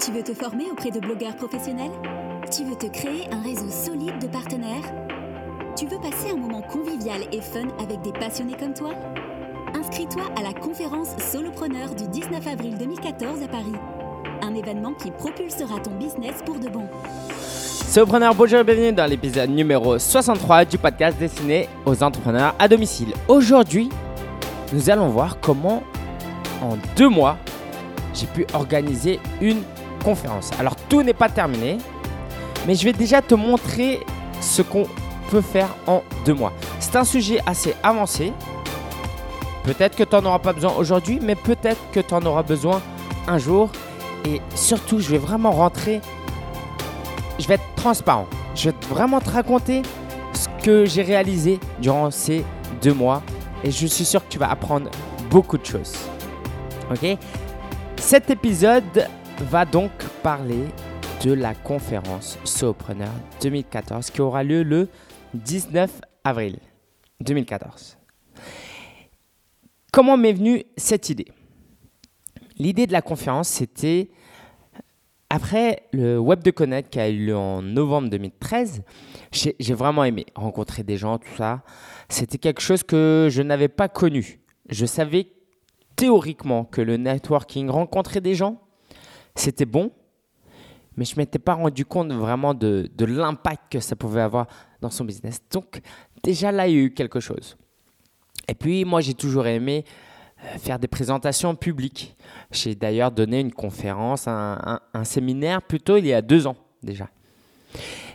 Tu veux te former auprès de blogueurs professionnels? Tu veux te créer un réseau solide de partenaires? Tu veux passer un moment convivial et fun avec des passionnés comme toi? Inscris-toi à la conférence Solopreneur du 19 avril 2014 à Paris. Un événement qui propulsera ton business pour de bon. Solopreneur, bonjour et bienvenue dans l'épisode numéro 63 du podcast destiné aux entrepreneurs à domicile. Aujourd'hui, nous allons voir comment en deux mois, j'ai pu organiser une conférence. Alors tout n'est pas terminé, mais je vais déjà te montrer ce qu'on peut faire en deux mois. C'est un sujet assez avancé. Peut-être que tu n'en auras pas besoin aujourd'hui, mais peut-être que tu en auras besoin un jour. Et surtout, je vais vraiment rentrer. Je vais être transparent. Je vais vraiment te raconter ce que j'ai réalisé durant ces deux mois. Et je suis sûr que tu vas apprendre beaucoup de choses. Ok? Cet épisode va donc parler de la conférence Sopreneur 2014 qui aura lieu le 19 avril 2014. Comment m'est venue cette idée? L'idée de la conférence, c'était après le Web de Connect qui a eu lieu en novembre 2013, j'ai vraiment aimé rencontrer des gens, tout ça. C'était quelque chose que je n'avais pas connu. Je savais théoriquement que le networking, rencontrer des gens, c'était bon, mais je ne m'étais pas rendu compte vraiment de, de l'impact que ça pouvait avoir dans son business. Donc déjà là, il y a eu quelque chose. Et puis moi, j'ai toujours aimé euh, faire des présentations publiques. J'ai d'ailleurs donné une conférence, un, un, séminaire plutôt il y a deux ans déjà.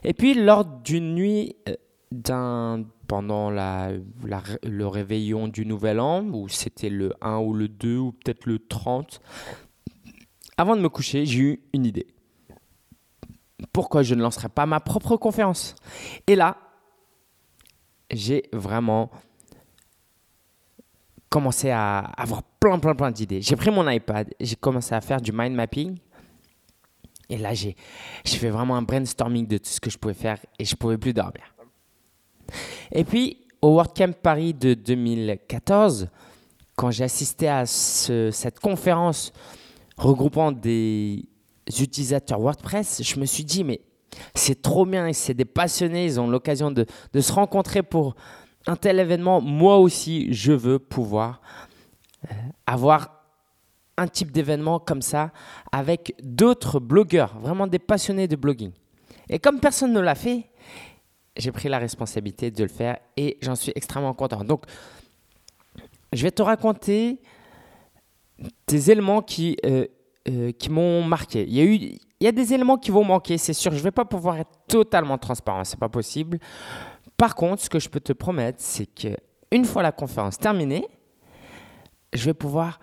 Et puis lors d'une nuit euh, d'un pendant la, le réveillon du Nouvel An, où c'était le 1 ou le 2 ou peut-être le 30, avant de me coucher, j'ai eu une idée. Pourquoi je ne lancerais pas ma propre conférence? Et là, j'ai vraiment commencé à avoir plein, plein, plein d'idées. J'ai pris mon iPad, j'ai commencé à faire du mind mapping. Et là, j'ai fait vraiment un brainstorming de tout ce que je pouvais faire et je ne pouvais plus dormir. Et puis, au WordCamp Paris de 2014, quand j'ai assisté à cette conférence regroupant des utilisateurs WordPress, je me suis dit, mais c'est trop bien, c'est des passionnés, ils ont l'occasion de, se rencontrer pour un tel événement. Moi aussi, je veux pouvoir euh, avoir un type d'événement comme ça avec d'autres blogueurs, vraiment des passionnés de blogging. Et comme personne ne l'a fait, j'ai pris la responsabilité de le faire et j'en suis extrêmement content. Donc, je vais te raconter des éléments qui, euh, euh, qui m'ont marqué. Il y, a eu, il y a des éléments qui vont manquer, c'est sûr. Je ne vais pas pouvoir être totalement transparent, ce n'est pas possible. Par contre, ce que je peux te promettre, c'est qu'une fois la conférence terminée, je vais pouvoir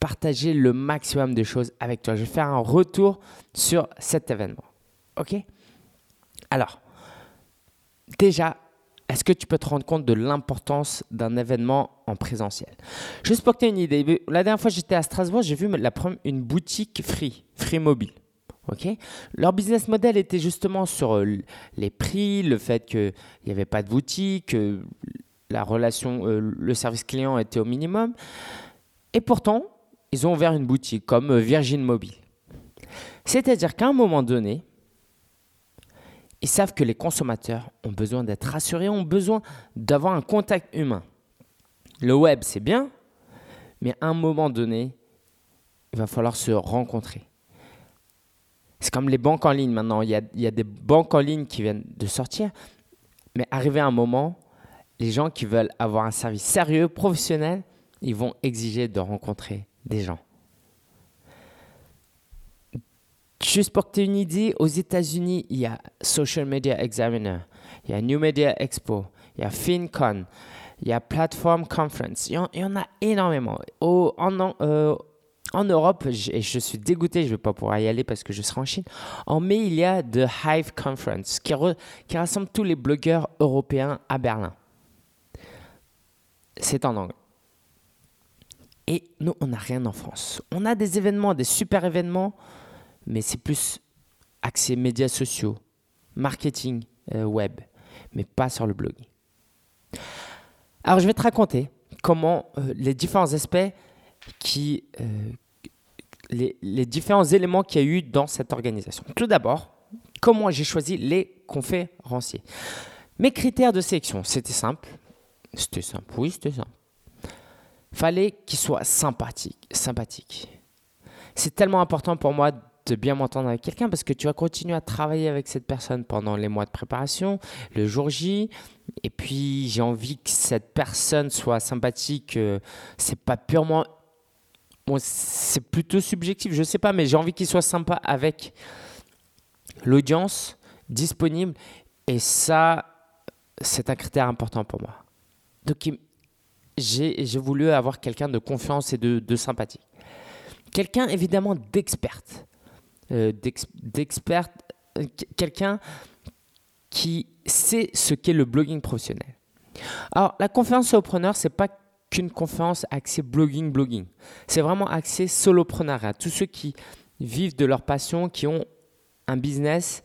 partager le maximum de choses avec toi. Je vais faire un retour sur cet événement. OK? Alors, déjà, est-ce que tu peux te rendre compte de l'importance d'un événement en présentiel? Juste pour que tu aies une idée, la dernière fois j'étais à Strasbourg, j'ai vu la une boutique Free, Free Mobile. Okay Leur business model était justement sur euh, les prix, le fait qu'il n'y avait pas de boutique, la relation, euh, le service client était au minimum. Et pourtant, ils ont ouvert une boutique comme euh, Virgin Mobile. C'est-à-dire qu'à un moment donné, ils savent que les consommateurs ont besoin d'être rassurés, ont besoin d'avoir un contact humain. Le web, c'est bien, mais à un moment donné, il va falloir se rencontrer. C'est comme les banques en ligne maintenant. Il y, a, des banques en ligne qui viennent de sortir, mais arrivé à un moment, les gens qui veulent avoir un service sérieux, professionnel, ils vont exiger de rencontrer des gens. Juste pour que tu aies une idée, aux États-Unis, il y a Social Media Examiner, il y a New Media Expo, il y a FinCon, il y a Platform Conference. Il y en, a énormément. en, euh, en, Europe, et je suis dégoûté, je ne vais pas pouvoir y aller parce que je serai en Chine. En mai, il y a The Hive Conference qui rassemble tous les blogueurs européens à Berlin. C'est en anglais. Et nous, on n'a rien en France. On a des événements, des super événements mais c'est plus accès médias sociaux, marketing euh, web, mais pas sur le blog. Alors je vais te raconter comment euh, les différents aspects qui, euh, les, différents éléments qu'il y a eu dans cette organisation. Tout d'abord, comment j'ai choisi les conférenciers. Mes critères de sélection, c'était simple. C'était simple, oui, c'était simple. Fallait qu'ils soient sympathiques. sympathiques. C'est tellement important pour moi de bien m'entendre avec quelqu'un parce que tu vas continuer à travailler avec cette personne pendant les mois de préparation, le jour J. Et puis, j'ai envie que cette personne soit sympathique. Euh, c'est pas purement c'est plutôt subjectif, je sais pas, mais j'ai envie qu'il soit sympa avec l'audience disponible. Et ça, c'est un critère important pour moi. Donc, j'ai voulu avoir quelqu'un de confiance et de, de sympathie. Quelqu'un, évidemment, d'experte. Euh, d'experte, euh, quelqu'un qui sait ce qu'est le blogging professionnel. Alors, la conférence solopreneur, c'est pas qu'une conférence axée blogging, blogging. C'est vraiment axé soloprenariat. Tous ceux qui vivent de leur passion, qui ont un business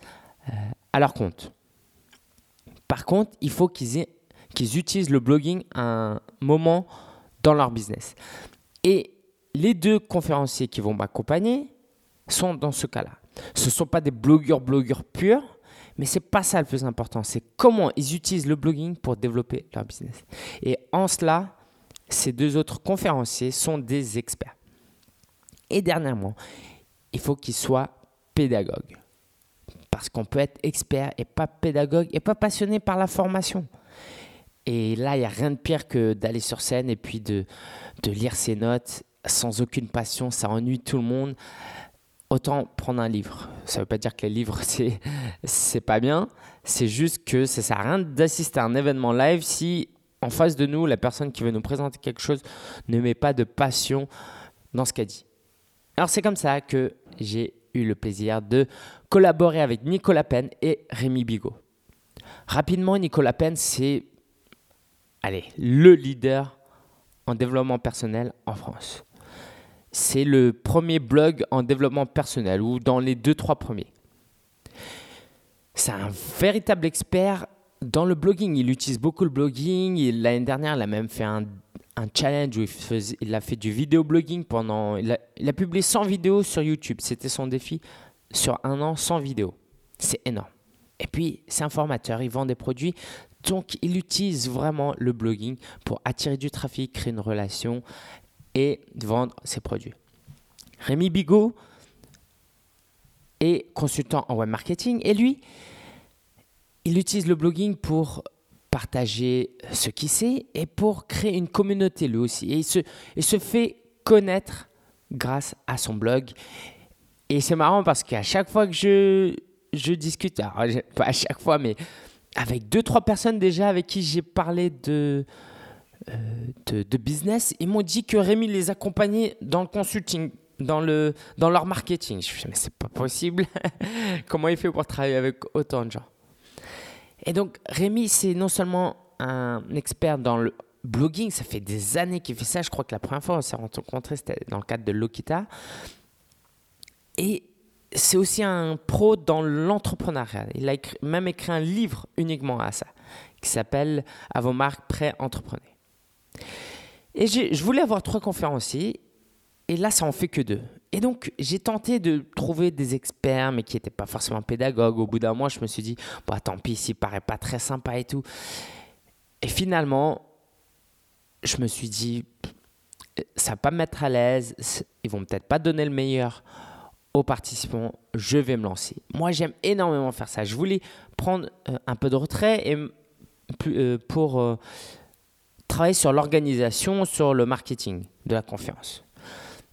euh, à leur compte. Par contre, il faut qu'ils qu'ils utilisent le blogging à un moment dans leur business. Et les deux conférenciers qui vont m'accompagner sont dans ce cas-là. Ce ne sont pas des blogueurs, blogueurs purs, mais ce n'est pas ça le plus important. C'est comment ils utilisent le blogging pour développer leur business. Et en cela, ces deux autres conférenciers sont des experts. Et dernièrement, il faut qu'ils soient pédagogues. Parce qu'on peut être expert et pas pédagogue et pas passionné par la formation. Et là, il n'y a rien de pire que d'aller sur scène et puis de, de lire ses notes sans aucune passion. Ça ennuie tout le monde. Autant prendre un livre. Ça ne veut pas dire que les livres, c'est, c'est pas bien. C'est juste que ça ne sert à rien d'assister à un événement live si en face de nous, la personne qui veut nous présenter quelque chose ne met pas de passion dans ce qu'elle dit. Alors c'est comme ça que j'ai eu le plaisir de collaborer avec Nicolas Penn et Rémi Bigot. Rapidement, Nicolas Penn, c'est allez, le leader en développement personnel en France. C'est le premier blog en développement personnel ou dans les deux, trois premiers. C'est un véritable expert dans le blogging, il utilise beaucoup le blogging. L'année dernière, il a même fait un, challenge où il, a fait du vidéo blogging pendant. Il a, publié 100 vidéos sur YouTube. C'était son défi sur un an, 100 vidéos. C'est énorme. Et puis, c'est un formateur, il vend des produits. Donc, il utilise vraiment le blogging pour attirer du trafic, créer une relation et vendre ses produits. Rémi Bigot est consultant en web marketing et lui, il utilise le blogging pour partager ce qu'il sait et pour créer une communauté lui aussi. Et il se, se fait connaître grâce à son blog. Et c'est marrant parce qu'à chaque fois que je, je discute, pas à chaque fois, mais avec deux, trois personnes déjà avec qui j'ai parlé de, de, de, business, ils m'ont dit que Rémi les accompagnait dans le consulting, dans, le, dans leur marketing. Je me suis dit, mais c'est pas possible. Comment il fait pour travailler avec autant de gens? Et donc, Rémi, c'est non seulement un expert dans le blogging, ça fait des années qu'il fait ça. Je crois que la première fois on s'est rencontrés, c'était dans le cadre de Lokita. Et c'est aussi un pro dans l'entrepreneuriat. Il a même écrit un livre uniquement à ça, qui s'appelle À vos marques pré-entreprenez. Et je voulais avoir trois conférenciers, et là, ça en fait que deux. Et donc, j'ai tenté de trouver des experts, mais qui n'étaient pas forcément pédagogues. Au bout d'un mois, je me suis dit, bah, tant pis, s'il paraît pas très sympa et tout. Et finalement, je me suis dit, ça va pas me mettre à l'aise. Ils vont peut-être pas donner le meilleur aux participants. Je vais me lancer. Moi, j'aime énormément faire ça. Je voulais prendre euh, un peu de retrait et euh, pour euh, travailler sur l'organisation, sur le marketing de la conférence.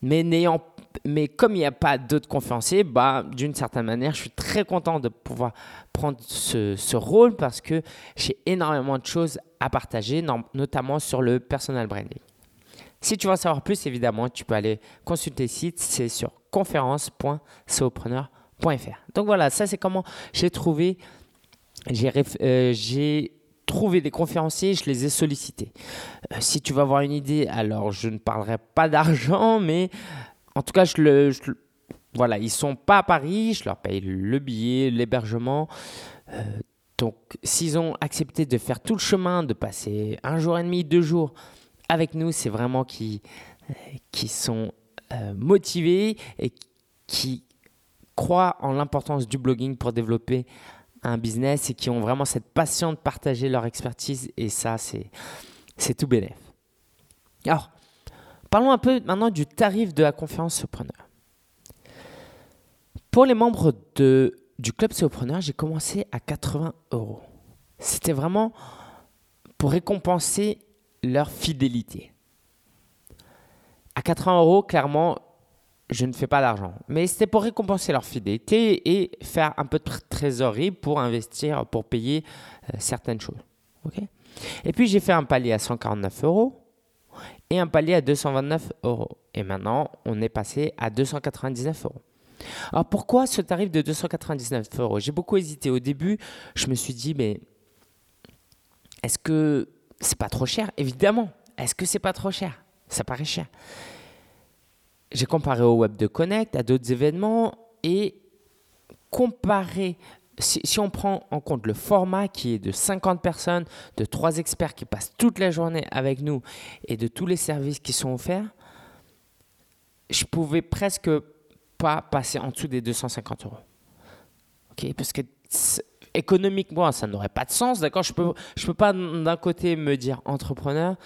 Mais n'ayant mais comme il n'y a pas d'autres conférenciers, bah, d'une certaine manière, je suis très content de pouvoir prendre ce, rôle parce que j'ai énormément de choses à partager, notamment sur le personal branding. Si tu veux en savoir plus, évidemment, tu peux aller consulter le site, c'est sur conférence.sopreneur.fr. Donc voilà, ça c'est comment j'ai trouvé, j'ai euh, trouvé des conférenciers, je les ai sollicités. Euh, si tu veux avoir une idée, alors je ne parlerai pas d'argent, mais en tout cas, je le, voilà, ils sont pas à Paris, je leur paye le billet, l'hébergement. Euh, donc, s'ils ont accepté de faire tout le chemin, de passer un jour et demi, deux jours avec nous, c'est vraiment qui, qui sont euh, motivés et qui croient en l'importance du blogging pour développer un business et qui ont vraiment cette passion de partager leur expertise. Et ça, c'est, c'est tout bénéf. Alors, parlons un peu maintenant du tarif de la conférence Sopreneur. Pour les membres de, du club Sopreneur, j'ai commencé à 80 euros. C'était vraiment pour récompenser leur fidélité. À 80 euros, clairement, je ne fais pas d'argent. Mais c'était pour récompenser leur fidélité et faire un peu de trésorerie pour investir, pour payer euh, certaines choses. et puis j'ai fait un palier à 149 euros et un palier à 229 euros. Et maintenant, on est passé à 299 euros. Alors pourquoi ce tarif de 299 euros? J'ai beaucoup hésité. Au début, je me suis dit, mais est-ce que c'est pas trop cher? Évidemment. Est-ce que c'est pas trop cher? Ça paraît cher. J'ai comparé au Web de Connect, à d'autres événements et comparé si, on prend en compte le format qui est de 50 personnes, de trois experts qui passent toute la journée avec nous et de tous les services qui sont offerts, je pouvais presque pas passer en dessous des 250 euros. Ok, parce que économiquement, ça n'aurait pas de sens, d'accord? Je peux, je peux pas d'un côté me dire entrepreneur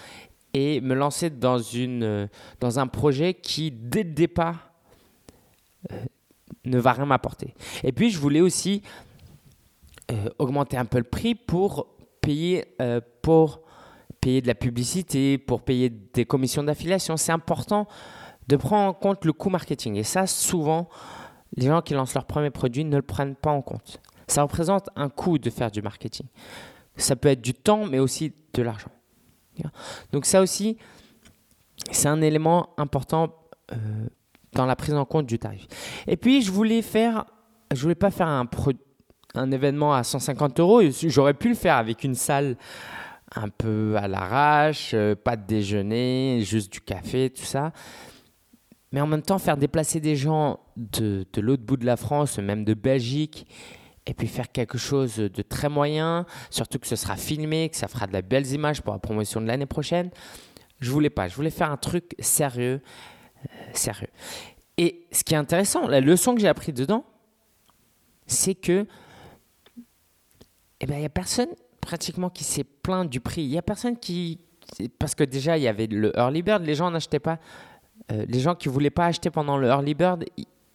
et me lancer dans, une, dans un projet qui, dès le départ, euh, ne va rien m'apporter. Et puis, je voulais aussi euh, augmenter un peu le prix pour payer, euh, pour payer de la publicité, pour payer des commissions d'affiliation. C'est important de prendre en compte le coût marketing. Et ça, souvent, les gens qui lancent leur premier produit ne le prennent pas en compte. Ça représente un coût de faire du marketing. Ça peut être du temps, mais aussi de l'argent. Donc ça aussi, c'est un élément important euh, dans la prise en compte du tarif. Et puis, je voulais faire, je voulais pas faire un, événement à 150 euros. J'aurais pu le faire avec une salle un peu à l'arrache, euh, pas de déjeuner, juste du café, tout ça. Mais en même temps, faire déplacer des gens de l'autre bout de la France, même de Belgique, et puis faire quelque chose de très moyen, surtout que ce sera filmé, que ça fera de la belles images pour la promotion de l'année prochaine. Je voulais pas, je voulais faire un truc sérieux, euh, sérieux. Et ce qui est intéressant, la leçon que j'ai appris dedans, c'est que eh ben il y a personne pratiquement qui s'est plaint du prix. Il y a personne qui parce que déjà il y avait le early bird, les gens n'achetaient pas euh, les gens qui voulaient pas acheter pendant le early bird,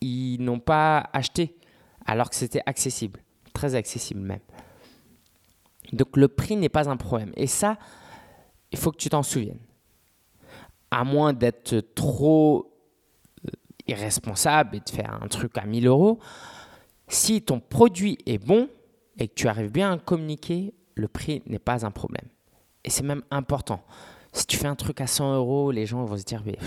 ils n'ont pas acheté alors que c'était accessible, très accessible même. Donc le prix n'est pas un problème. Et ça, il faut que tu t'en souviennes. À moins d'être trop euh, irresponsable et de faire un truc à 1000 euros, si ton produit est bon et que tu arrives bien à communiquer, le prix n'est pas un problème. Et c'est même important. Si tu fais un truc à 100 euros, les gens vont se dire, mais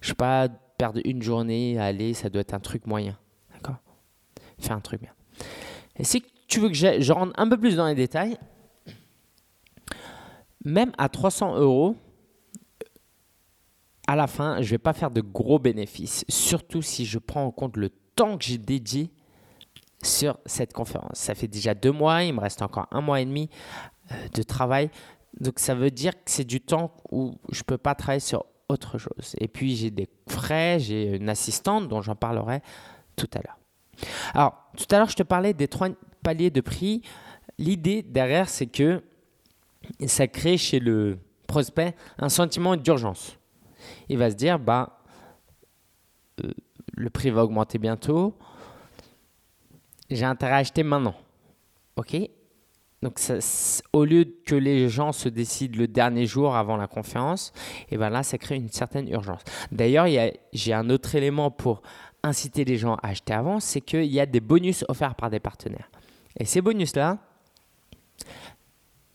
je ne vais pas perdre une journée à aller, ça doit être un truc moyen. Fais un truc bien. Et si tu veux que je rentre un peu plus dans les détails, même à 300 euros, à la fin, je ne vais pas faire de gros bénéfices, surtout si je prends en compte le temps que j'ai dédié sur cette conférence. Ça fait déjà deux mois, il me reste encore un mois et demi euh, de travail. Donc ça veut dire que c'est du temps où je ne peux pas travailler sur autre chose. Et puis j'ai des frais, j'ai une assistante dont j'en parlerai tout à l'heure. Alors, tout à l'heure, je te parlais des trois paliers de prix. L'idée derrière, c'est que ça crée chez le prospect un sentiment d'urgence. Il va se dire, bah, euh, le prix va augmenter bientôt. J'ai intérêt à acheter maintenant. OK donc, au lieu que les gens se décident le dernier jour avant la conférence, et ben là, ça crée une certaine urgence. D'ailleurs, j'ai un autre élément pour inciter les gens à acheter avant, c'est qu'il y a des bonus offerts par des partenaires. Et ces bonus-là,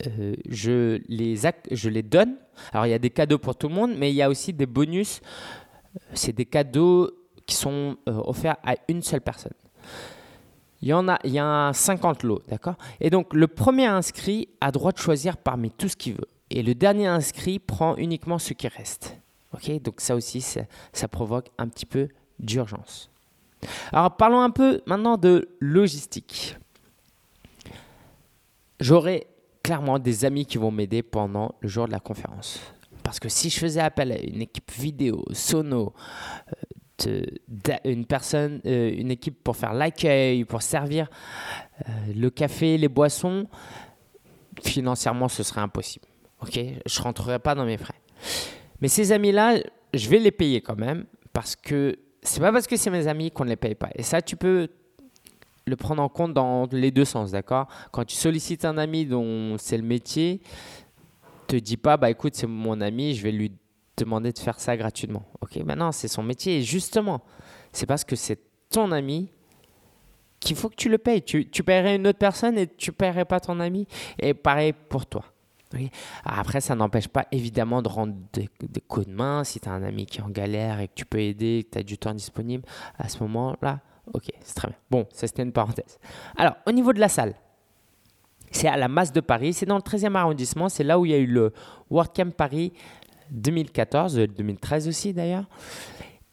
euh, je, les je les donne. Alors, il y a des cadeaux pour tout le monde, mais il y a aussi des bonus. C'est des cadeaux qui sont euh, offerts à une seule personne. Il y en a, il y a 50 lots, d'accord? Et donc, le premier inscrit a droit de choisir parmi tout ce qu'il veut. Et le dernier inscrit prend uniquement ce qui reste. Ok? Donc, ça aussi, ça provoque un petit peu d'urgence. Alors parlons un peu maintenant de logistique. J'aurai clairement des amis qui vont m'aider pendant le jour de la conférence. Parce que si je faisais appel à une équipe vidéo, sono, euh, une personne, euh, une équipe pour faire l'accueil, pour servir euh, le café, les boissons, financièrement, ce serait impossible. Ok, je rentrerai pas dans mes frais. Mais ces amis-là, je vais les payer quand même parce que c'est pas parce que c'est mes amis qu'on ne les paye pas. Et ça, tu peux le prendre en compte dans les deux sens, d'accord? Quand tu sollicites un ami dont c'est le métier, te dis pas, bah écoute, c'est mon ami, je vais lui demander de faire ça gratuitement. Ok, maintenant c'est son métier. Et justement, c'est parce que c'est ton ami qu'il faut que tu le payes. Tu, tu paierais une autre personne et tu paierais pas ton ami. Et pareil pour toi. Après, ça n'empêche pas évidemment de rendre des, coups de main si tu as un ami qui est en galère et que tu peux aider, que tu as du temps disponible. À ce moment-là, ok, c'est très bien. Bon, ça c'était une parenthèse. Alors, au niveau de la salle, c'est à la masse de Paris, c'est dans le 13e arrondissement, c'est là où il y a eu le WordCamp Paris 2014, 2013 aussi d'ailleurs.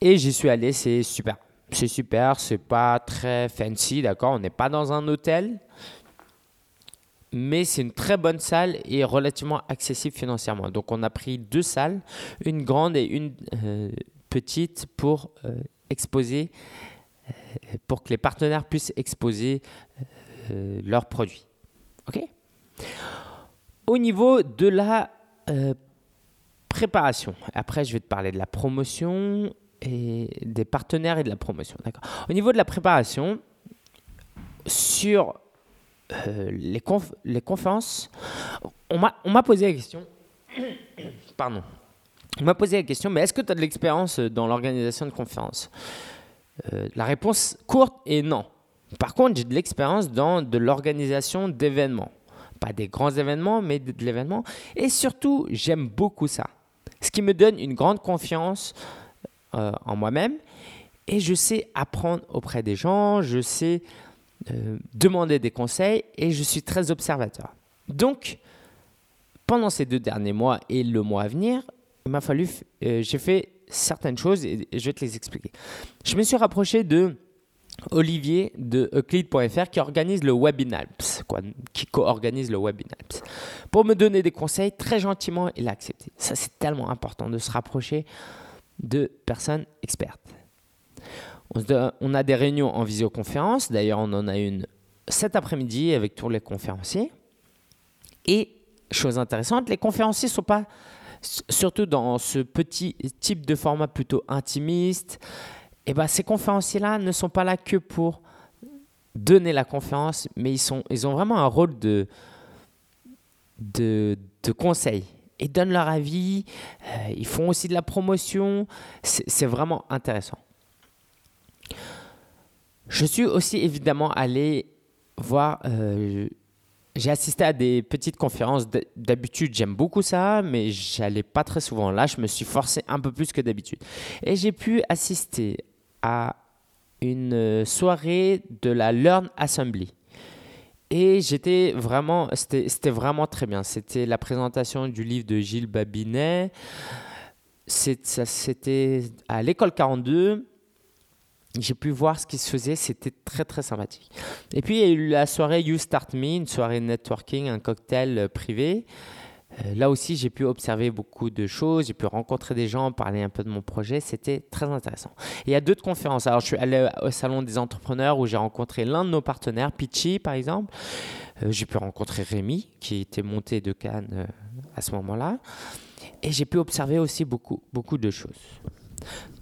Et j'y suis allé, c'est super. C'est super, c'est pas très fancy, d'accord On n'est pas dans un hôtel, mais c'est une très bonne salle et relativement accessible financièrement. Donc on a pris deux salles, une grande et une euh, petite pour euh, exposer, euh, pour que les partenaires puissent exposer leurs produits. Ok? Au niveau de la préparation. Après, je vais te parler de la promotion et des partenaires et de la promotion. D'accord? Au niveau de la préparation, sur euh, les, conférences, on m'a posé la question. Pardon. On m'a posé la question, mais est-ce que tu as de l'expérience dans l'organisation de conférences? Euh, La réponse courte est non. Par contre, j'ai de l'expérience dans de l'organisation d'événements. Pas des grands événements, mais de l'événement. Et surtout, j'aime beaucoup ça ce qui me donne une grande confiance euh, en moi-même. Et je sais apprendre auprès des gens, je sais euh, demander des conseils et je suis très observateur. Donc, pendant ces deux derniers mois et le mois à venir, il m'a fallu, euh, j'ai fait certaines choses et je vais te les expliquer. Je me suis rapproché de Olivier de Euclid.fr qui organise le Webinalps, quoi, qui co-organise le Webinalps. Pour me donner des conseils, très gentiment, il a accepté. Ça, c'est tellement important de se rapprocher de personnes expertes. On a des réunions en visioconférence. D'ailleurs, on en a une cet après-midi avec tous les conférenciers. Et, chose intéressante, les conférenciers ne sont pas, surtout dans ce petit type de format plutôt intimiste, eh ben, ces conférenciers-là ne sont pas là que pour donner la conférence, mais ils, sont, ils ont vraiment un rôle de, de, de conseil. Ils donnent leur avis, euh, ils font aussi de la promotion. C'est vraiment intéressant. Je suis aussi évidemment allé voir, euh, j'ai assisté à des petites conférences. D'habitude, j'aime beaucoup ça, mais j'allais pas très souvent. Là, je me suis forcé un peu plus que d'habitude. Et j'ai pu assister à une soirée de la Learn Assembly. Et j'étais vraiment, c'était vraiment très bien. C'était la présentation du livre de Gilles Babinet. C'était à l'école 42. J'ai pu voir ce qui se faisait, c'était très très sympathique. Et puis il y a eu la soirée You Start Me, une soirée networking, un cocktail privé. Euh, là aussi, j'ai pu observer beaucoup de choses, j'ai pu rencontrer des gens, parler un peu de mon projet, c'était très intéressant. il y a d'autres conférences. Alors, je suis allé au Salon des entrepreneurs où j'ai rencontré l'un de nos partenaires, Pitchy par exemple. Euh, j'ai pu rencontrer Rémi, qui était monté de Cannes euh, à ce moment-là. Et j'ai pu observer aussi beaucoup, beaucoup de choses.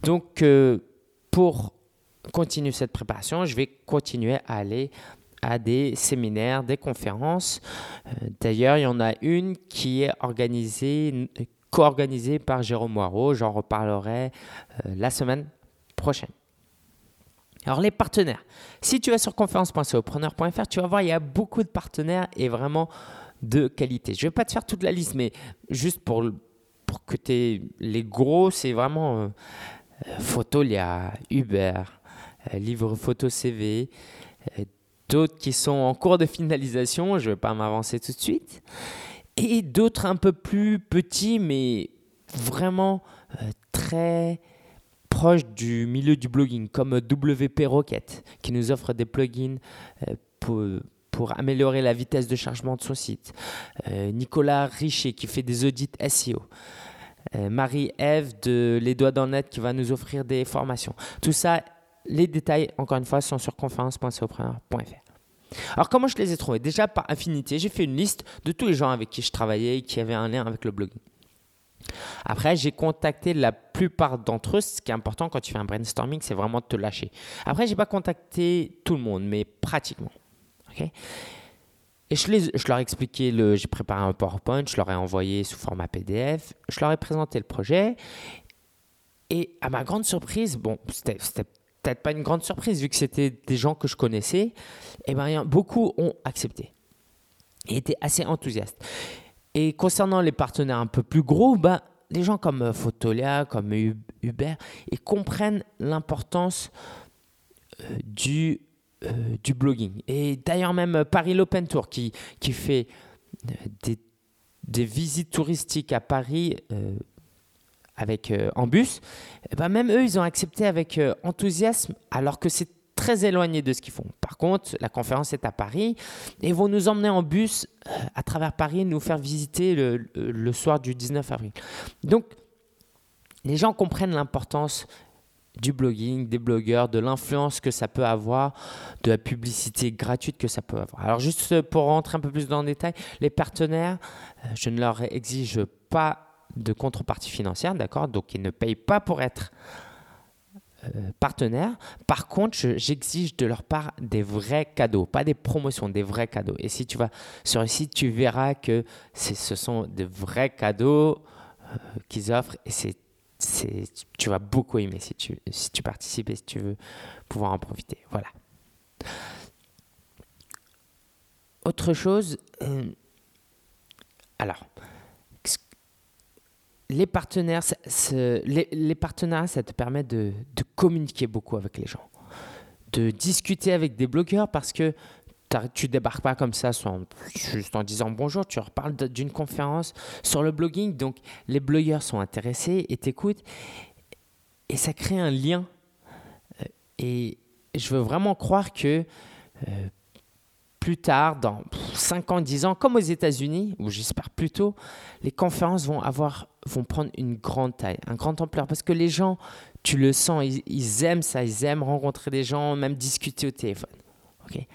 Donc, pour continuer cette préparation, je vais continuer à aller à des séminaires, des conférences. Euh, d'ailleurs, il y en a une qui est organisée, co-organisée par Jérôme Moirot. J'en reparlerai euh, la semaine prochaine. Alors les partenaires. Si tu vas sur conférence.copreneur.fr, tu vas voir, il y a beaucoup de partenaires et vraiment de qualité. Je ne vais pas te faire toute la liste, mais juste pour, pour que tu les gros, c'est vraiment euh, Photolia, Uber, Livre Photo CV, d'autres qui sont en cours de finalisation, je ne vais pas m'avancer tout de suite, et d'autres un peu plus petits, mais vraiment euh, très proches du milieu du blogging, comme WP Rocket, qui nous offre des plugins euh, pour, améliorer la vitesse de chargement de son site, euh, Nicolas Richer, qui fait des audits SEO. Marie-Ève de Les Doigts dans le qui va nous offrir des formations. Tout ça, les détails, encore une fois, sont sur conférence.copreneur.fr. Alors, comment je les ai trouvés? Déjà par affinité, j'ai fait une liste de tous les gens avec qui je travaillais et qui avaient un lien avec le blogging. Après, j'ai contacté la plupart d'entre eux. Ce qui est important quand tu fais un brainstorming, c'est vraiment de te lâcher. Après, je n'ai pas contacté tout le monde, mais pratiquement. et je, je, leur ai expliqué, le, j'ai préparé un PowerPoint, je leur ai envoyé sous format PDF, je leur ai présenté le projet. Et à ma grande surprise, bon, c'était peut-être pas une grande surprise vu que c'était des gens que je connaissais, et ben, beaucoup ont accepté et étaient assez enthousiastes. Et concernant les partenaires un peu plus gros, ben, les gens comme euh, Photolia, comme Uber, ils comprennent l'importance euh, du, euh, du blogging. Et d'ailleurs même Paris L'Open Tour qui, qui fait des, des, visites touristiques à Paris avec, en bus, ben même eux, ils ont accepté avec enthousiasme alors que c'est très éloignés de ce qu'ils font. Par contre, la conférence est à Paris et ils vont nous emmener en bus euh, à travers Paris, nous faire visiter le, soir du 19 avril. Donc, les gens comprennent l'importance du blogging, des blogueurs, de l'influence que ça peut avoir, de la publicité gratuite que ça peut avoir. Alors juste pour rentrer un peu plus dans le détail, les partenaires, euh, je ne leur exige pas de contrepartie financière, d'accord Donc ils ne payent pas pour être euh, partenaires. Par contre, j'exige de leur part des vrais cadeaux, pas des promotions, des vrais cadeaux. Et si tu vas sur le site, tu verras que ce sont de vrais cadeaux euh, qu'ils offrent et c'est tu vas beaucoup aimer si tu, si tu participes et si tu veux pouvoir en profiter. Voilà. Autre chose, euh, alors, les partenaires, les, partenariats, ça te permet de, communiquer beaucoup avec les gens, de discuter avec des blogueurs parce que tu débarques pas comme ça juste en disant bonjour, tu reparles d'une conférence sur le blogging, donc les blogueurs sont intéressés et t'écoutent. Et ça crée un lien. Euh, et je veux vraiment croire que euh, plus tard, dans 5 ans, 10 ans, comme aux États-Unis, ou j'espère plus tôt, les conférences vont, avoir, vont prendre une grande taille, un grand ampleur, parce que les gens, tu le sens, ils, aiment ça, ils aiment rencontrer des gens, même discuter au téléphone. Ok?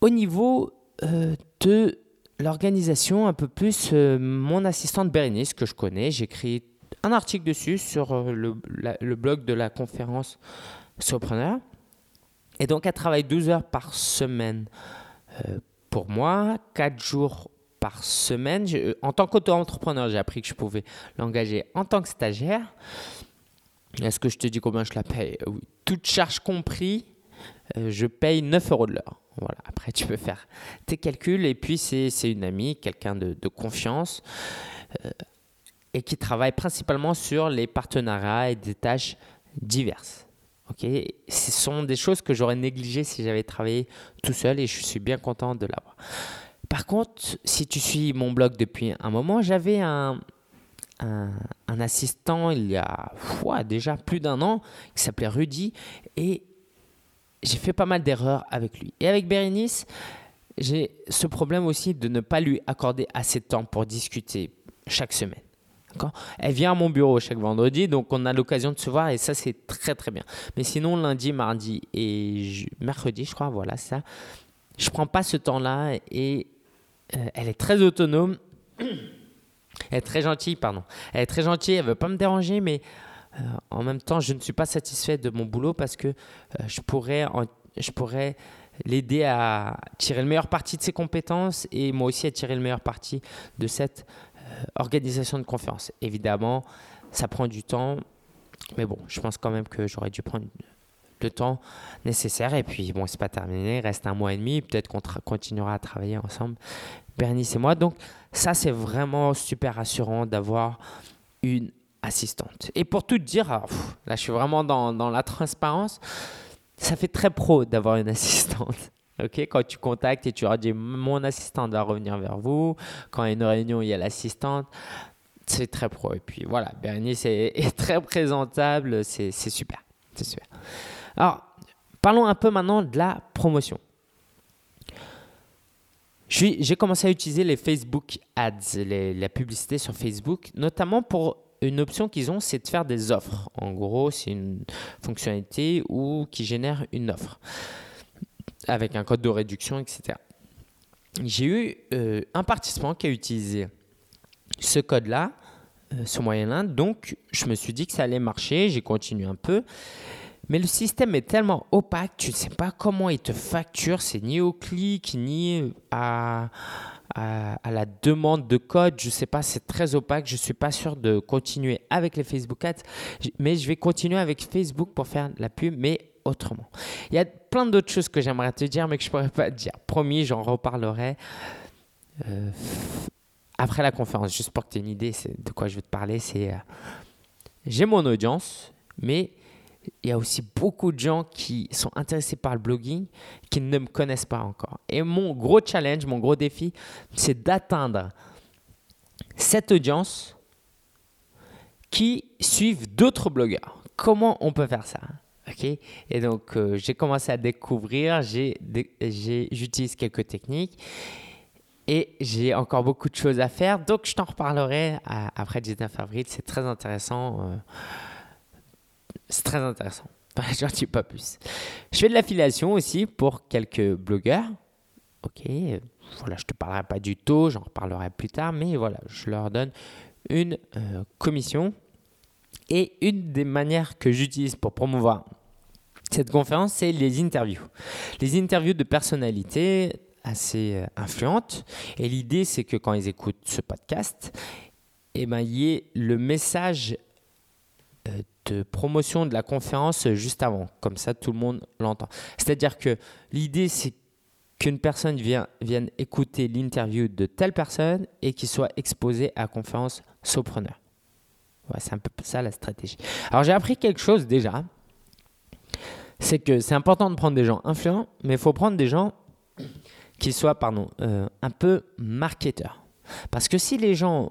Au niveau euh, de l'organisation, un peu plus, euh, mon assistante Bérénice, que je connais, j'ai écrit un article dessus sur euh, le, blog de la conférence Sopreneur. Et donc, elle travaille 12 heures par semaine euh, pour moi, 4 jours par semaine. Euh, en tant qu'auto-entrepreneur, j'ai appris que je pouvais l'engager en tant que stagiaire. Est-ce que je te dis combien je la paye? Oui, toute charge compris, euh, je paye 9 euros de l'heure. Voilà. Après, tu peux faire tes calculs. Et puis, c'est une amie, quelqu'un de, confiance, et qui travaille principalement sur les partenariats et des tâches diverses. Ce sont des choses que j'aurais négligées si j'avais travaillé tout seul et je suis bien content de l'avoir. Par contre, si tu suis mon blog depuis un moment, j'avais un, un, assistant il y a déjà plus d'un an qui s'appelait Rudy et j'ai fait pas mal d'erreurs avec lui. Et avec Bérénice, j'ai ce problème aussi de ne pas lui accorder assez de temps pour discuter chaque semaine. Elle vient à mon bureau chaque vendredi, donc on a l'occasion de se voir et ça c'est très très bien. Mais sinon lundi, mardi et mercredi, je crois, voilà ça. Je prends pas ce temps-là et euh, elle est très autonome. elle est très gentille, pardon. Elle est très gentille, elle veut pas me déranger, mais euh, en même temps, je ne suis pas satisfait de mon boulot parce que euh, je pourrais, je pourrais l'aider à tirer le meilleur parti de ses compétences et moi aussi à tirer le meilleur parti de cette organisation de conférence. Évidemment, ça prend du temps, mais bon, je pense quand même que j'aurais dû prendre le temps nécessaire. Et puis, bon, c'est pas terminé, reste un mois et demi, peut-être qu'on continuera à travailler ensemble, Bernice et moi. Donc, ça, c'est vraiment super rassurant d'avoir une assistante. Et pour tout dire, là, je suis vraiment dans la transparence, ça fait très pro d'avoir une assistante. Ok, quand tu contactes et tu leur dis mon assistante va revenir vers vous, quand il y a une réunion, il y a l'assistante, c'est très pro. Et puis voilà, Bernice est, très présentable, c'est super. C'est super. Alors, parlons un peu maintenant de la promotion. j'ai commencé à utiliser les Facebook Ads, la publicité sur Facebook, notamment pour une option qu'ils ont, c'est de faire des offres. En gros, c'est une fonctionnalité où, qui génère une offre avec un code de réduction, etc. J'ai eu euh, un participant qui a utilisé ce code-là, euh, ce moyen-là, donc je me suis dit que ça allait marcher, j'ai continué un peu. Mais le système est tellement opaque, tu ne sais pas comment il te facture, c'est ni au clic, ni à, à, la demande de code. Je ne sais pas, c'est très opaque. Je ne suis pas sûr de continuer avec les Facebook Ads, mais je vais continuer avec Facebook pour faire la pub, mais autrement. Il y a plein d'autres choses que j'aimerais te dire, mais que je pourrais pas te dire. Promis, j'en reparlerai. Euh, après la conférence, juste pour que tu aies une idée de quoi je veux te parler, c'est euh, j'ai mon audience, mais il y a aussi beaucoup de gens qui sont intéressés par le blogging qui ne me connaissent pas encore. Et mon gros challenge, mon gros défi, c'est d'atteindre cette audience qui suivent d'autres blogueurs. Comment on peut faire ça? Ok Et donc, euh, j'ai commencé à découvrir, j'utilise quelques techniques et j'ai encore beaucoup de choses à faire. Donc, je t'en reparlerai après le 19 avril. C'est très intéressant. Euh, c'est très intéressant. J'en dis pas plus. Je fais de l'affiliation aussi pour quelques blogueurs. Ok, voilà, je te parlerai pas du taux, j'en reparlerai plus tard, mais voilà, je leur donne une euh, commission. Et une des manières que j'utilise pour promouvoir cette conférence, c'est les interviews. Les interviews de personnalités assez euh, influentes. Et l'idée, c'est que quand ils écoutent ce podcast, eh ben, il y ait le message euh, de promotion de la conférence juste avant. Comme ça, tout le monde l'entend. C'est-à-dire que l'idée, c'est qu'une personne vienne, vienne écouter l'interview de telle personne et qu'il soit exposé à la conférence Sopreneur. C'est un peu ça la stratégie. Alors j'ai appris quelque chose déjà. C'est que c'est important de prendre des gens influents, mais il faut prendre des gens qui soient pardon, euh, un peu marketeurs. Parce que si les gens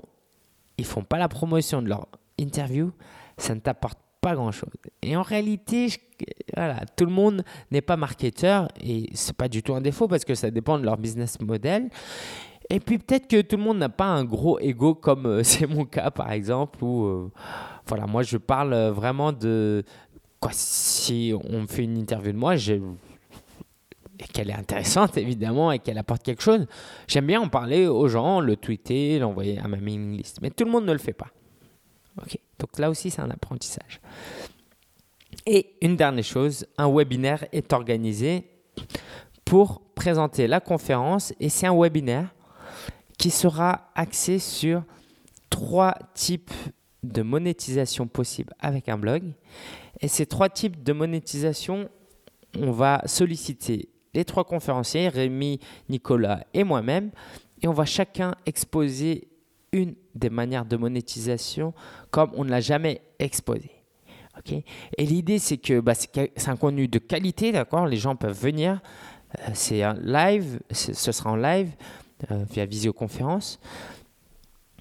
ils font pas la promotion de leur interview, ça ne t'apporte pas grand-chose. Et en réalité, voilà, tout le monde n'est pas marketeur et c'est pas du tout un défaut parce que ça dépend de leur business model. Et puis peut-être que tout le monde n'a pas un gros ego comme euh, c'est mon cas par exemple où euh, voilà, moi je parle vraiment de quoi si on me fait une interview de moi, et qu'elle est intéressante évidemment et qu'elle apporte quelque chose, j'aime bien en parler aux gens, le tweeter, l'envoyer à ma mailing list. Mais tout le monde ne le fait pas. OK. Donc là aussi, c'est un apprentissage. Et une dernière chose, un webinaire est organisé pour présenter la conférence et c'est un webinaire qui sera axé sur trois types de monétisation possibles avec un blog. Et ces trois types de monétisation, on va solliciter les trois conférenciers, Rémi, Nicolas et moi-même, et on va chacun exposer une des manières de monétisation comme on ne l'a jamais exposé. Et l'idée, c'est que bah, c'est un contenu de qualité, d'accord? Les gens peuvent venir. Euh, c'est live, ce sera en live via visioconférence.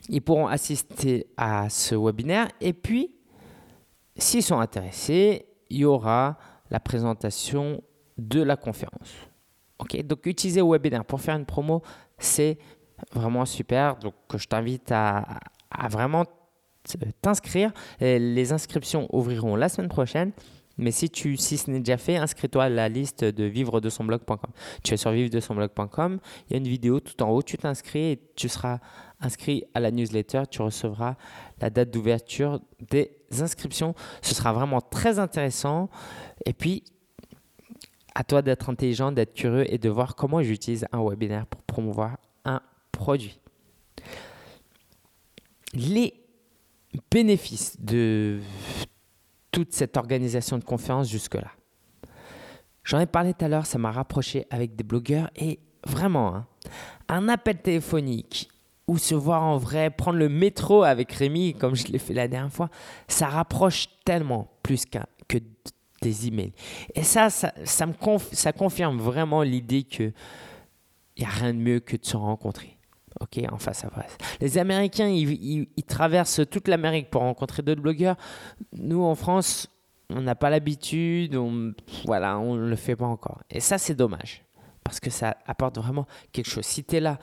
Ils pourront assister à ce webinaire. Et puis, s'ils sont intéressés, il y aura la présentation de la conférence. Ok Donc, utiliser le webinaire pour faire une promo, c'est vraiment super. Donc, je t'invite à, vraiment t'inscrire. Les inscriptions ouvriront la semaine prochaine. Mais si, tu, si ce n'est déjà fait, inscris-toi à la liste de vivre de son blog.com. Tu es sur vivre de son blog.com. Il y a une vidéo tout en haut. Tu t'inscris et tu seras inscrit à la newsletter. Tu recevras la date d'ouverture des inscriptions. Ce sera vraiment très intéressant. Et puis, à toi d'être intelligent, d'être curieux et de voir comment j'utilise un webinaire pour promouvoir un produit. Les bénéfices de toute cette organisation de conférence jusque-là. J'en ai parlé tout à l'heure, ça m'a rapproché avec des blogueurs et vraiment, hein, un appel téléphonique ou se voir en vrai, prendre le métro avec Rémi, comme je l'ai fait la dernière fois, ça rapproche tellement plus que des emails. Et ça, ça, me confirme vraiment l'idée qu'il n'y a rien de mieux que de se rencontrer. OK, en face à face. Les Américains, ils, traversent toute l'Amérique pour rencontrer d'autres blogueurs. Nous, en France, on n'a pas l'habitude, on, voilà, on ne le fait pas encore. Et ça, c'est dommage. parce que ça apporte vraiment quelque chose. Si tu es là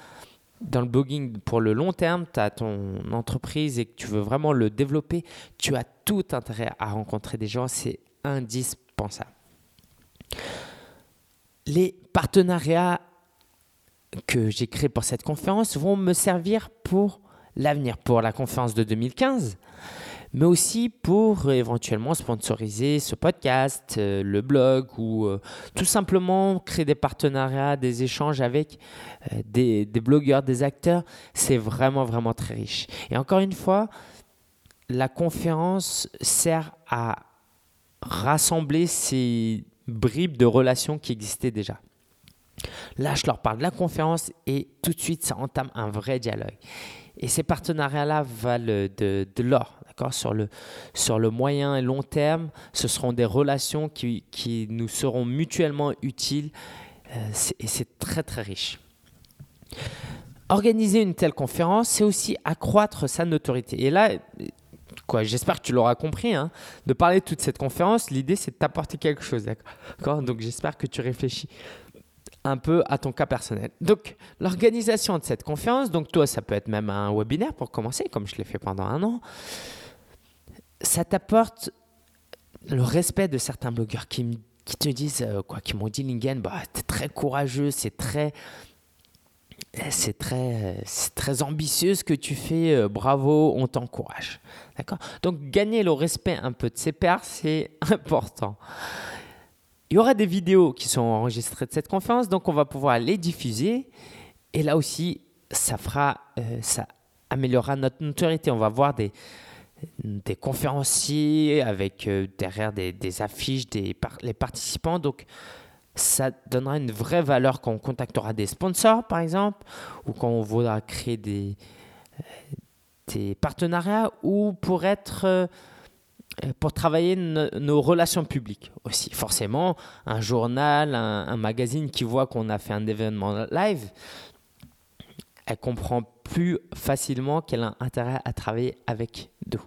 dans le blogging pour le long terme, tu as ton entreprise et que tu veux vraiment le développer, tu as tout intérêt à rencontrer des gens, c'est indispensable. Les partenariats que j'ai créés pour cette conférence vont me servir pour l'avenir, pour la conférence de 2015, mais aussi pour éventuellement sponsoriser ce podcast, euh, le blog ou euh, tout simplement créer des partenariats, des échanges avec euh, des, des, blogueurs, des acteurs. C'est vraiment, vraiment très riche. Et encore une fois, la conférence sert à rassembler ces bribes de relations qui existaient déjà. Là, je leur parle de la conférence et tout de suite, ça entame un vrai dialogue. Et ces partenariats-là valent de, l'or. Sur le, sur le moyen et long terme, ce seront des relations qui, qui nous seront mutuellement utiles euh, et c'est très très riche. Organiser une telle conférence, c'est aussi accroître sa notoriété. Et là, quoi, j'espère que tu l'auras compris, hein, de parler de toute cette conférence, l'idée c'est de t'apporter quelque chose, d'accord? Donc j'espère que tu réfléchis un peu à ton cas personnel. Donc, l'organisation de cette conférence, donc toi, ça peut être même un webinaire pour commencer, comme je l'ai fait pendant un an, ça t'apporte le respect de certains blogueurs qui, qui te disent, euh, quoi, qui m'ont dit, Lingen, bah, tu es très courageux, c'est très, c'est très, très ambitieux ce que tu fais, euh, bravo, on t'encourage. D'accord? Donc, gagner le respect un peu de ses pairs, c'est important. Il y aura des vidéos qui sont enregistrées de cette conférence, donc on va pouvoir les diffuser. Et là aussi, ça fera, euh, ça améliorera notre notoriété. On va voir des, conférenciers avec euh, derrière des, affiches, des les participants. Donc, ça donnera une vraie valeur quand on contactera des sponsors, par exemple, ou quand on voudra créer des, euh, partenariats, ou pour être pour travailler nos relations publiques aussi. Forcément, un journal, un, magazine qui voit qu'on a fait un événement live, elle comprend plus facilement qu'elle a intérêt à travailler avec nous.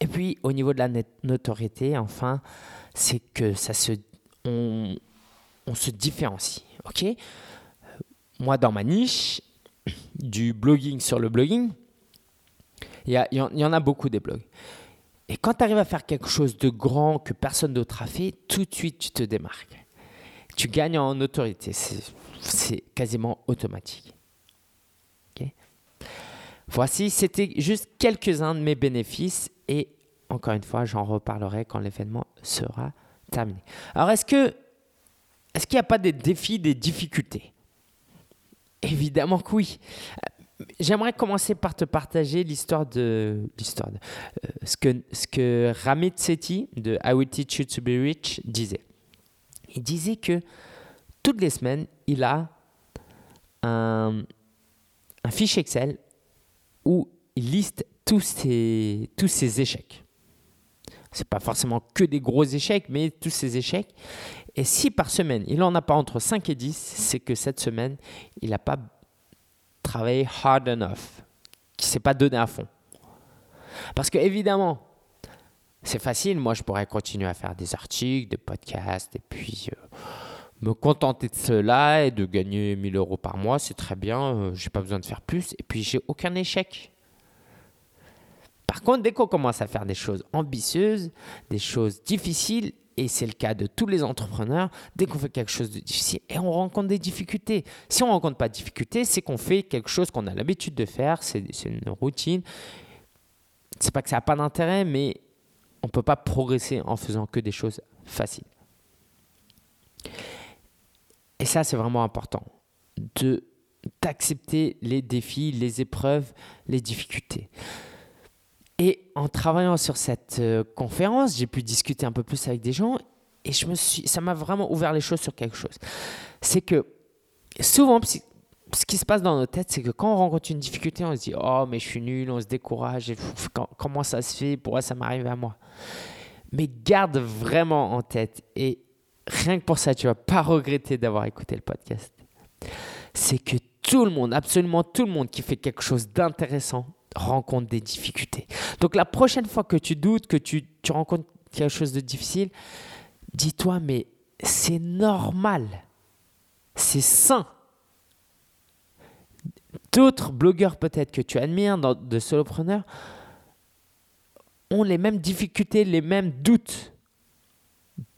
Et puis, au niveau de la notoriété, enfin, c'est que ça se, on, on se différencie. Ok? Moi, dans ma niche, du blogging sur le blogging, il y, y, en a beaucoup des blogs. Et quand tu arrives à faire quelque chose de grand que personne d'autre a fait, tout de suite, tu te démarques. Tu gagnes en autorité. C'est quasiment automatique. Voici, c'était juste quelques-uns de mes bénéfices. Et encore une fois, j'en reparlerai quand l'événement sera terminé. Alors, est-ce que est-ce qu'il n'y a pas des défis, des difficultés? Évidemment que oui. J'aimerais commencer par te partager l'histoire de l'histoire de, euh, ce que ce que Ramit Sethi de I Will Teach You to Be Rich disait. Il disait que toutes les semaines, il a un, un fichier Excel où il liste tous ses tous ses échecs. C'est pas forcément que des gros échecs, mais tous ses échecs. Et si par semaine, il n'en a pas entre 5 et 10, c'est que cette semaine, il n'a pas travailler hard enough, qui ne s'est pas donné à fond. Parce que évidemment, c'est facile, moi je pourrais continuer à faire des articles, des podcasts, et puis euh, me contenter de cela et de gagner 1000 euros par mois, c'est très bien, euh, j'ai pas besoin de faire plus, et puis j'ai aucun échec. Par contre, dès qu'on commence à faire des choses ambitieuses, des choses difficiles, et c'est le cas de tous les entrepreneurs, dès qu'on fait quelque chose de difficile, et on rencontre des difficultés. Si on ne rencontre pas de difficultés, c'est qu'on fait quelque chose qu'on a l'habitude de faire, c'est une routine. C'est pas que ça n'a pas d'intérêt, mais on ne peut pas progresser en faisant que des choses faciles. Et ça, c'est vraiment important, d'accepter les défis, les épreuves, les difficultés. Et en travaillant sur cette euh, conférence, j'ai pu discuter un peu plus avec des gens et je me suis, ça m'a vraiment ouvert les choses sur quelque chose. C'est que souvent, ce qui se passe dans nos têtes, c'est que quand on rencontre une difficulté, on se dit Oh, mais je suis nul, on se décourage, comment ça se fait, pourquoi ça m'arrive à moi? Mais garde vraiment en tête, et rien que pour ça, tu vas pas regretter d'avoir écouté le podcast. C'est que tout le monde, absolument tout le monde qui fait quelque chose d'intéressant, rencontre des difficultés. Donc la prochaine fois que tu doutes, que tu, tu rencontres quelque chose de difficile, dis-toi, mais c'est normal. c'est sain. D'autres blogueurs peut-être que tu admires, de solopreneurs, ont les mêmes difficultés, les mêmes doutes.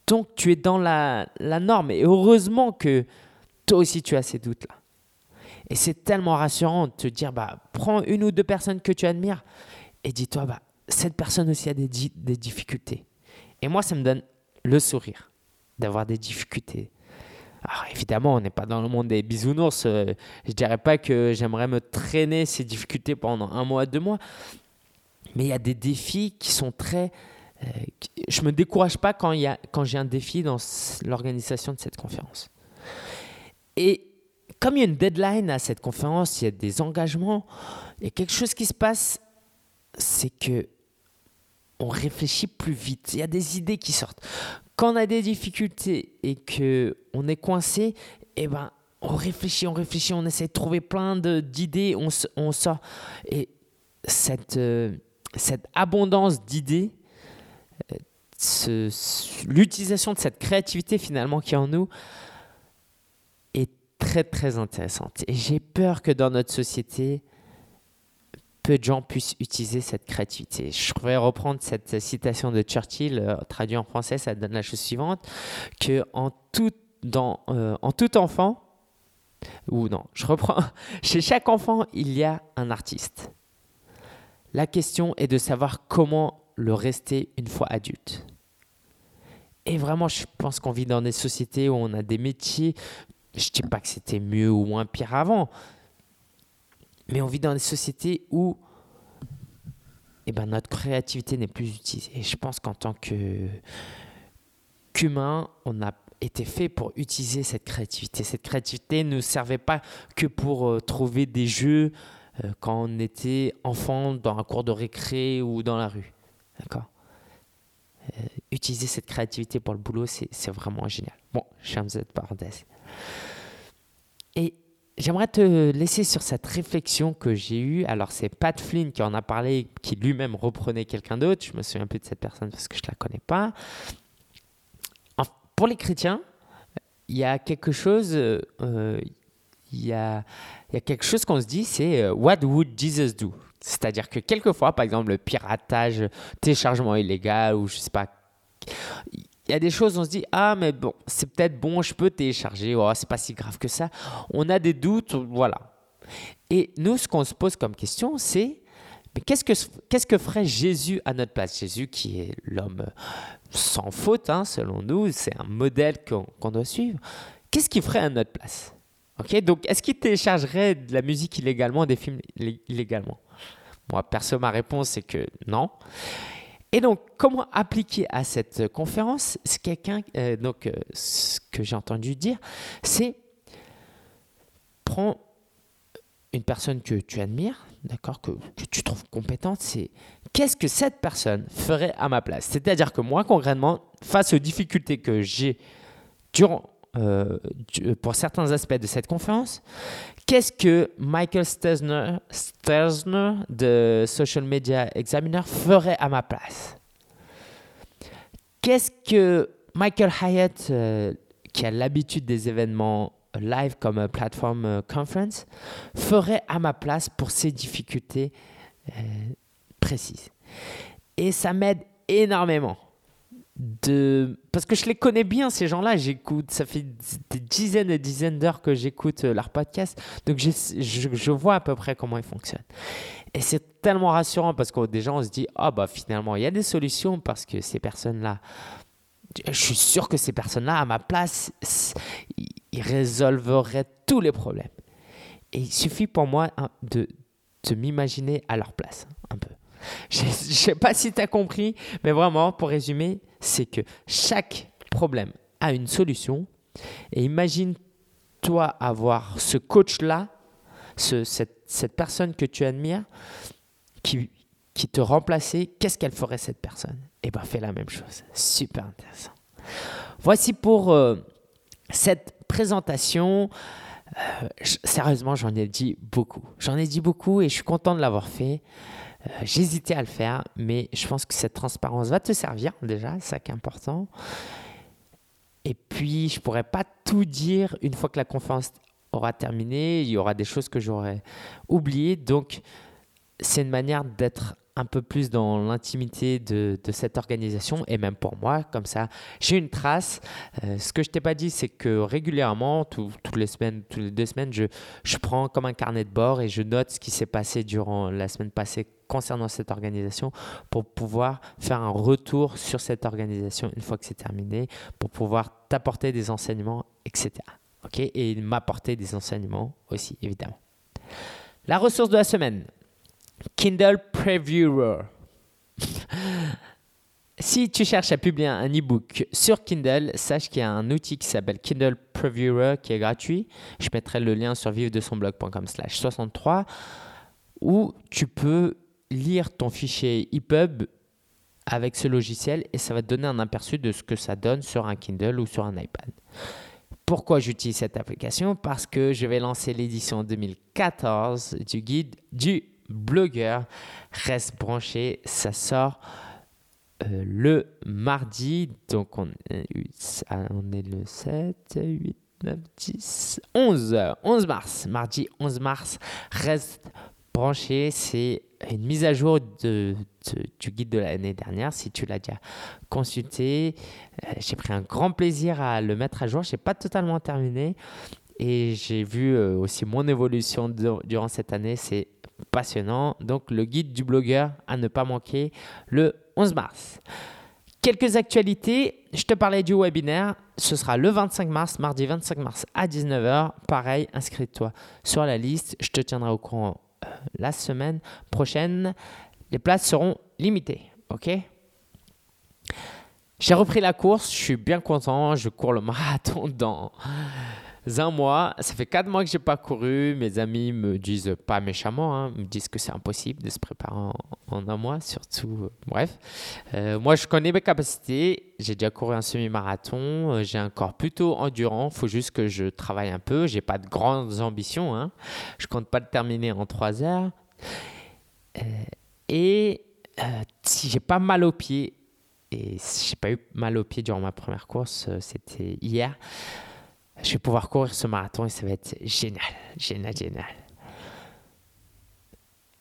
Donc tu es dans la, la norme. Et heureusement que toi aussi tu as ces doutes-là. Et c'est tellement rassurant de te dire, bah, prends une ou deux personnes que tu admires et dis-toi, bah, cette personne aussi a des, difficultés. Et moi, ça me donne le sourire d'avoir des difficultés. Alors évidemment, on n'est pas dans le monde des bisounours. Euh, je dirais pas que j'aimerais me traîner ces difficultés pendant un mois, deux mois. Mais il y a des défis qui sont très... Euh, je me décourage pas quand, quand j'ai un défi dans l'organisation de cette conférence. Et comme il y a une deadline à cette conférence, il y a des engagements, il y a quelque chose qui se passe, c'est que on réfléchit plus vite. Il y a des idées qui sortent. Quand on a des difficultés et que on est coincé, eh ben on réfléchit, on réfléchit, on essaie de trouver plein d'idées, on, sort. Et cette, euh, cette abondance d'idées, euh, l'utilisation de cette créativité finalement qui est en nous, très très intéressante. Et j'ai peur que dans notre société, peu de gens puissent utiliser cette créativité. Je pourrais reprendre cette citation de Churchill, euh, traduite en français, ça donne la chose suivante, que en tout, euh, en tout enfant, ou non, je reprends, chez chaque enfant, il y a un artiste. La question est de savoir comment le rester une fois adulte. Et vraiment, je pense qu'on vit dans des sociétés où on a des métiers je ne dis pas que c'était mieux ou moins pire avant, mais on vit dans des sociétés où eh ben, notre créativité n'est plus utilisée. Et je pense qu'en tant qu'humain, on a été fait pour utiliser cette créativité. Cette créativité ne servait pas que pour euh, trouver des jeux euh, quand on était enfant dans un cours de récré ou dans la rue. D'accord? Euh, Utiliser cette créativité pour le boulot, c'est vraiment génial. Bon, je ferme cette parenthèse. Et j'aimerais te laisser sur cette réflexion que j'ai eue. Alors, c'est Pat Flynn qui en a parlé, qui lui-même reprenait quelqu'un d'autre. Je me souviens peu de cette personne parce que je ne la connais pas. Pour les chrétiens, il y a quelque chose, euh, a, il y a quelque chose qu'on se dit, c'est euh, What would Jesus do? C'est-à-dire que quelquefois, par exemple, le piratage, téléchargement illégal ou je sais pas, il y a des choses, on se dit, ah, mais bon, c'est peut-être bon, je peux télécharger, oh, c'est pas si grave que ça. On a des doutes, voilà. Et nous, ce qu'on se pose comme question, c'est, mais qu'est-ce que, qu'est-ce que ferait Jésus à notre place? Jésus qui est l'homme sans faute, hein, selon nous, c'est un modèle qu'on, doit suivre. Qu'est-ce qu'il ferait à notre place? Ok, donc est-ce qu'il téléchargerait de la musique illégalement, des films illégalement? Moi, perso, ma réponse c'est que non. Et donc, comment appliquer à cette conférence C'est quelqu'un, euh, donc, euh, ce que j'ai entendu dire, c'est prends une personne que tu admires, d'accord, que, que, tu trouves compétente, c'est qu'est-ce que cette personne ferait à ma place? C'est-à-dire que moi, concrètement, face aux difficultés que j'ai durant euh, pour certains aspects de cette conférence, qu'est-ce que Michael Stelzner, de Social Media Examiner ferait à ma place? Qu'est-ce que Michael Hyatt, euh, qui a l'habitude des événements live comme plateforme euh, conference, ferait à ma place pour ces difficultés précises? Et ça m'aide énormément parce que je les connais bien ces gens-là. J'écoute ça fait des dizaines et dizaines d'heures que j'écoute euh, leur podcast. Donc je, vois à peu près comment ils fonctionnent. Et c'est tellement rassurant parce que gens on se dit ah bah finalement il y a des solutions parce que ces personnes-là je suis sûr que ces personnes-là à ma place ils résolveraient tous les problèmes. Et il suffit pour moi hein, de m'imaginer à leur place un peu je ne sais pas si tu as compris, mais vraiment, pour résumer, c'est que chaque problème a une solution. Et imagine-toi avoir ce coach-là, ce, cette, personne que tu admires, qui, qui te remplaçait. Qu'est-ce qu'elle ferait cette personne? Eh bien, fais la même chose. Super intéressant. Voici pour euh, cette présentation. Euh, sérieusement, j'en ai dit beaucoup. J'en ai dit beaucoup et je suis content de l'avoir fait. Euh, j'hésitais à le faire, mais je pense que cette transparence va te servir déjà, c'est ça qui est important. Et puis, je pourrais pas tout dire une fois que la conférence aura terminé. Il y aura des choses que j'aurais oubliées. Donc, c'est une manière d'être un peu plus dans l'intimité de, cette organisation et même pour moi, comme ça, j'ai une trace. Euh, ce que je t'ai pas dit, c'est que régulièrement, toutes les semaines, toutes les deux semaines, je, je prends comme un carnet de bord et je note ce qui s'est passé durant la semaine passée concernant cette organisation pour pouvoir faire un retour sur cette organisation une fois que c'est terminé, pour pouvoir t'apporter des enseignements, etc. ok? Et m'apporter des enseignements aussi, évidemment. La ressource de la semaine. Kindle Previewer. si tu cherches à publier un e-book sur Kindle, sache qu'il y a un outil qui s'appelle Kindle Previewer qui est gratuit. Je mettrai le lien sur vivre de son blog.com slash 63 où tu peux lire ton fichier EPUB avec ce logiciel et ça va te donner un aperçu de ce que ça donne sur un Kindle ou sur un iPad. Pourquoi j'utilise cette application? Parce que je vais lancer l'édition 2014 du guide du blogueur. Reste branché, ça sort euh, le mardi. Donc on, est le 7, 8, 9, 10, 11. 11 mars. Mardi 11 mars. Reste branché. C'est une mise à jour de, du guide de l'année dernière. Si tu l'as déjà consulté, euh, j'ai pris un grand plaisir à le mettre à jour. Je n'ai pas totalement terminé. Et j'ai vu euh, aussi mon évolution durant cette année. C'est passionnant. Donc le guide du blogueur à ne pas manquer le 11 mars. Quelques actualités, je te parlais du webinaire, ce sera le 25 mars, mardi 25 mars à 19h. Pareil, inscris-toi sur la liste, je te tiendrai au courant euh, la semaine prochaine. Les places seront limitées, ok? J'ai repris la course, je suis bien content, je cours le marathon dans un mois. Ça fait quatre mois que j'ai pas couru. Mes amis me disent pas méchamment, hein, me disent que c'est impossible de se préparer en, un mois, surtout. Euh, bref, euh, moi je connais mes capacités. J'ai déjà couru un semi-marathon. Euh, j'ai un corps plutôt endurant. Il faut juste que je travaille un peu. J'ai pas de grandes ambitions. Hein. Je compte pas le terminer en trois heures. et si j'ai pas mal aux pieds, et j'ai pas eu mal aux pieds durant ma première course, c'était hier je vais pouvoir courir ce marathon et ça va être génial, génial, génial.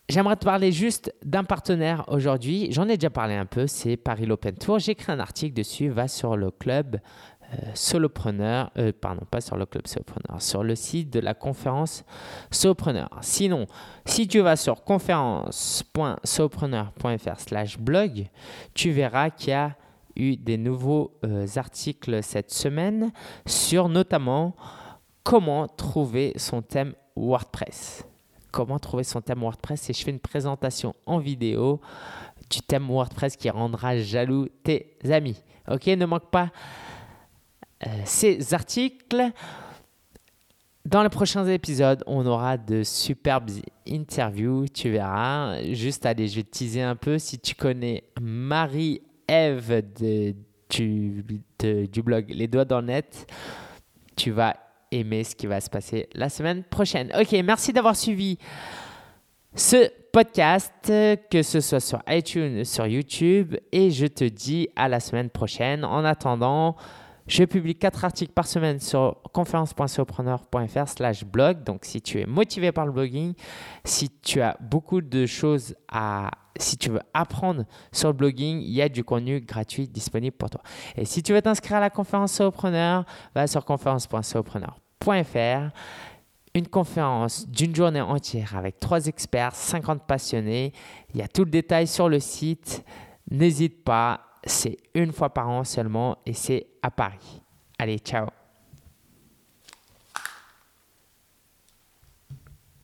J'aimerais te parler juste d'un partenaire aujourd'hui. J'en ai déjà parlé un peu, c'est Paris Open Tour. J'ai écrit un article dessus. Va sur le club euh, Solopreneur, euh, pardon, pas sur le club Solopreneur, sur le site de la conférence Solopreneur. Sinon, si tu vas sur conférence.solopreneur.fr/slash blog, tu verras qu'il y a eu des nouveaux euh, articles cette semaine sur notamment comment trouver son thème WordPress. Comment trouver son thème WordPress et je fais une présentation en vidéo du thème WordPress qui rendra jaloux tes amis. Ok, ne manque pas euh, ces articles. Dans les prochains épisodes, on aura de superbes interviews, tu verras. Juste allez, je vais te teaser un peu. Si tu connais Marie Eve de, du, blog Les Doigts dans le net, tu vas aimer ce qui va se passer la semaine prochaine. Ok, merci d'avoir suivi ce podcast, que ce soit sur iTunes, sur YouTube, et je te dis à la semaine prochaine. En attendant, je publie quatre articles par semaine sur conférence.sopreneur.fr slash blog. Donc, si tu es motivé par le blogging, si tu as beaucoup de choses à... Si tu veux apprendre sur le blogging, il y a du contenu gratuit disponible pour toi. Et si tu veux t'inscrire à la conférence Sopreneur, va sur conférence.sopreneur.fr une conférence d'une journée entière avec trois experts, 50 passionnés. Il y a tout le détail sur le site. N'hésite pas, c'est une fois par an seulement et c'est à Paris. Allez, ciao